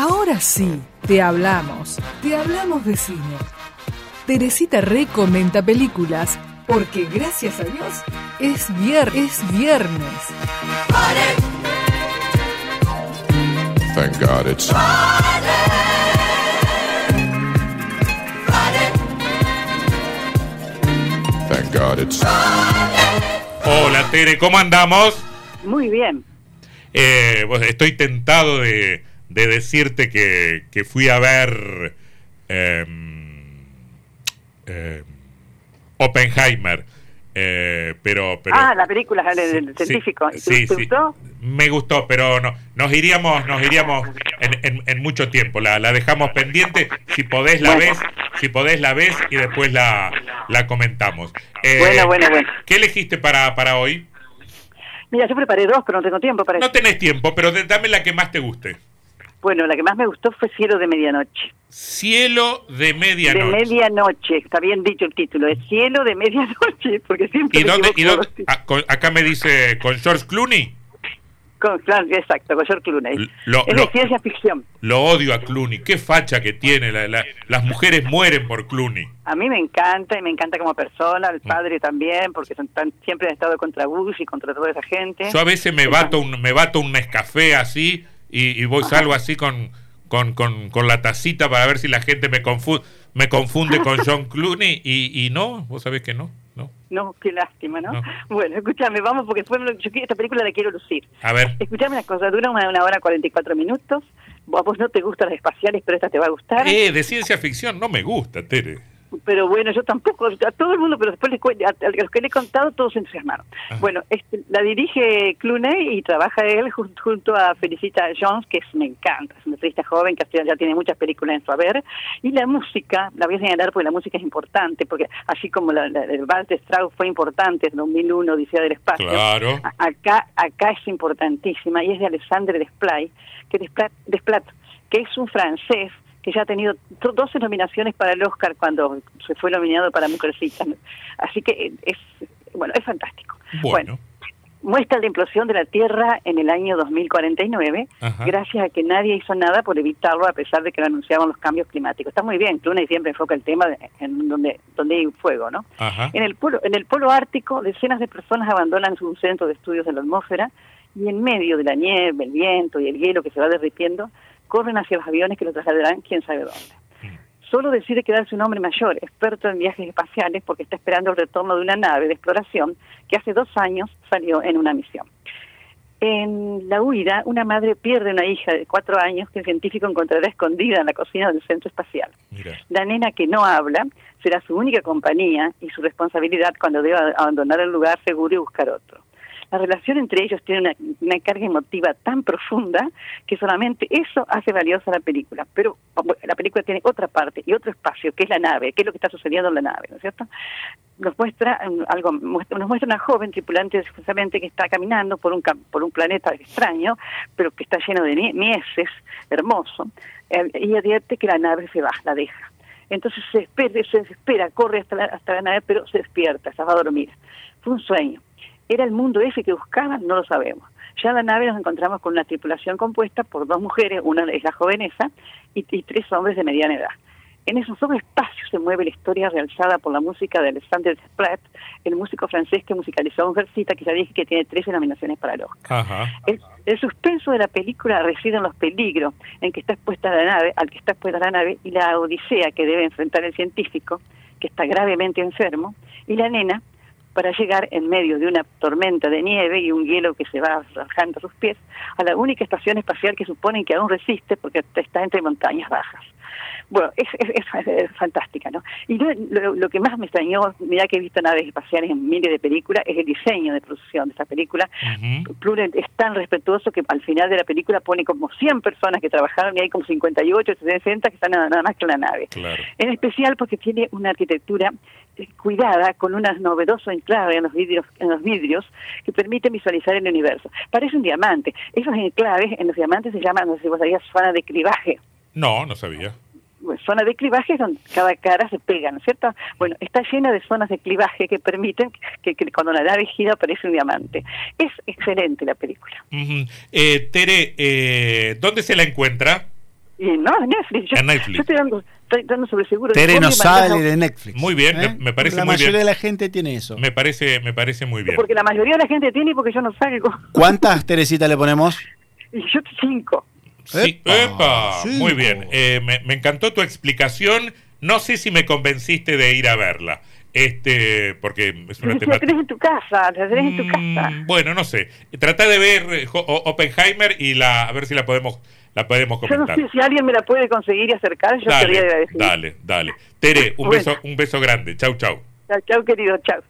Ahora sí, te hablamos, te hablamos de cine. Teresita recomienda películas porque gracias a Dios es, vier es viernes. Thank God it's Thank God it's Hola Tere, ¿cómo andamos? Muy bien. Eh, pues estoy tentado de, de decirte que, que fui a ver em, Oppenheimer. eh, pero, pero ah, la película del Sí, científico. ¿Te- sí, ¿Te sí. gustó? Me gustó, pero no, nos iríamos, nos iríamos en, en- en mucho tiempo. La, la dejamos pendiente. Si podés la Bueno. ves, si podés la ves y después la, la comentamos. Eh, Bueno, bueno, bueno. ¿Qué elegiste para, para hoy? Mira, yo preparé dos, pero no tengo tiempo para No tenés tiempo, pero dame la que más te guste. Bueno, la que más me gustó fue Cielo de Medianoche. Cielo de medianoche. De Medianoche, está bien dicho el título, es Cielo de Medianoche, porque siempre ¿Y me dónde? Y dónde- ah, con- acá me dice con George Clooney. Con- claro, exacto, con George Clooney. Lo- es lo- de ciencia ficción. Lo odio a Clooney. Qué facha que tiene. la- la- las mujeres mueren por Clooney. A mí me encanta y me encanta como persona, Mm. el padre también, porque son tan- siempre han estado contra Bush y contra toda esa gente. Yo a veces me bato un, me bato un Nescafé así y, y voy salgo así con, con, con, con la tacita para ver si la gente me confunde, me confunde con John Clooney y, y no, vos sabés que no, no. No, qué lástima, ¿no? No. Bueno, escúchame, vamos, porque yo esta película la quiero lucir. A ver, Escuchame una cosa, dura una, una hora 44 minutos. A vos no te gustan las espaciales, pero esta te va a gustar. eh, de ciencia ficción no me gusta, Tere. Pero bueno, yo tampoco, a todo el mundo, pero después les a, a los que le he contado, todos se entusiasmaron. Ajá. Bueno, este, la dirige Clooney y trabaja él jun- junto a Felicita Jones, que es, me encanta, es una artista joven que ya tiene muchas películas en su haber. Y la música, la voy a señalar porque la música es importante, porque así como la, la- el Vals de Strauss fue importante en 2001, Odisea del Espacio, Claro. a- acá, acá es importantísima y es de Alexandre Desplat, que Desplat, Desplat, que es un francés que ya ha tenido to- 12 nominaciones para el Oscar cuando se fue nominado para Mujercita. Así que eh, es bueno, es fantástico. Bueno, muestra la implosión de la Tierra en el año 2049, Ajá. gracias a que nadie hizo nada por evitarlo a pesar de que lo anunciaban los cambios climáticos. Está muy bien, Clooney siempre enfoca el tema de- en donde donde hay fuego, ¿no? ajá. En el polo, en el polo ártico, decenas de personas abandonan su centro de estudios de la atmósfera y en medio de la nieve, el viento y el hielo que se va derritiendo, corren hacia los aviones que los trasladarán quién sabe dónde. Solo decide quedarse un hombre mayor, experto en viajes espaciales, porque está esperando el retorno de una nave de exploración que hace dos años salió en una misión. En la huida, una madre pierde una hija de cuatro años que el científico encontrará escondida en la cocina del centro espacial. Mira. La nena que no habla será su única compañía y su responsabilidad cuando deba abandonar el lugar seguro y buscar otro. La relación entre ellos tiene una, carga emotiva tan profunda que solamente eso hace valiosa la película. Pero bueno, la película tiene otra parte y otro espacio, que es la nave, que es lo que está sucediendo en la nave, ¿no es cierto? Nos muestra um, algo, nos muestra una joven tripulante justamente que está caminando por un, por un planeta extraño, pero que está lleno de mieses, hermoso, eh, y advierte que la nave se va, la deja. Entonces se espera, se desespera, corre hasta la, hasta la nave, pero se despierta, se va a dormir. Fue un sueño. ¿Era el mundo ese que buscaban? No lo sabemos. Ya en la nave nos encontramos con una tripulación compuesta por dos mujeres, una es la jovenesa, y, y tres hombres de mediana edad. En esos dos espacios se mueve la historia realzada por la música de Alexander Desplat, el músico francés que musicalizó a Mujercita, que ya dije que tiene 13 nominaciones para el Oscar. Ajá. El, el suspenso de la película reside en los peligros en que está expuesta la nave, al que está expuesta la nave, y la odisea que debe enfrentar el científico, que está gravemente enfermo, y la nena, para llegar en medio de una tormenta de nieve y un hielo que se va rajando a sus pies, a la única estación espacial que suponen que aún resiste porque está entre montañas bajas. Bueno, es, es, es- es fantástica, ¿no? Y lo, lo- lo que más me extrañó, mira que he visto naves espaciales en miles de películas, es el diseño de producción de esta película. Plurent es tan respetuoso que al final de la película pone como 100 personas que trabajaron y hay como 58, 60 que están nada, más que en la nave. Claro. En especial porque tiene una arquitectura eh, cuidada con un novedoso enclave en los vidrios en los vidrios que permite visualizar el universo. Parece un diamante. Esos enclaves en los diamantes se llaman, no sé si vos sabías, zona de clivaje. No, no sabía. Bueno, zona de clivaje es donde cada cara se pega, ¿no es cierto? Bueno, está llena de zonas de clivaje que permiten que, que cuando la nave gira aparece un diamante. Es excelente la película. Ujú. Eh, Tere, eh, ¿dónde se la encuentra? Y no, en Netflix. Yo, En Netflix. yo estoy dando, estoy dando sobre seguro. Tere ¿Cómo no sale de Netflix. Muy bien, ¿Eh? me- parece La muy mayoría bien. de la gente tiene eso. Me parece, me parece muy bien. Porque la mayoría de la gente tiene y porque yo no salgo. ¿Cuántas Teresita le ponemos? Y yo cinco. Sí, Epa, epa, cinco. muy bien. Eh, me, me encantó tu explicación. No sé si me convenciste de ir a verla. Este, porque es una si la tenés temática. en tu casa, la tenés en tu casa. Mm, Bueno, no sé. Trata de ver eh, Oppenheimer y la a ver si la podemos la podemos Yo no comentar. sé si alguien me la puede conseguir y acercar, yo Dale, agradecer. dale, dale. Tere, un Bueno. beso, un beso grande. Chau, chau. Chao, chao, querido, chao.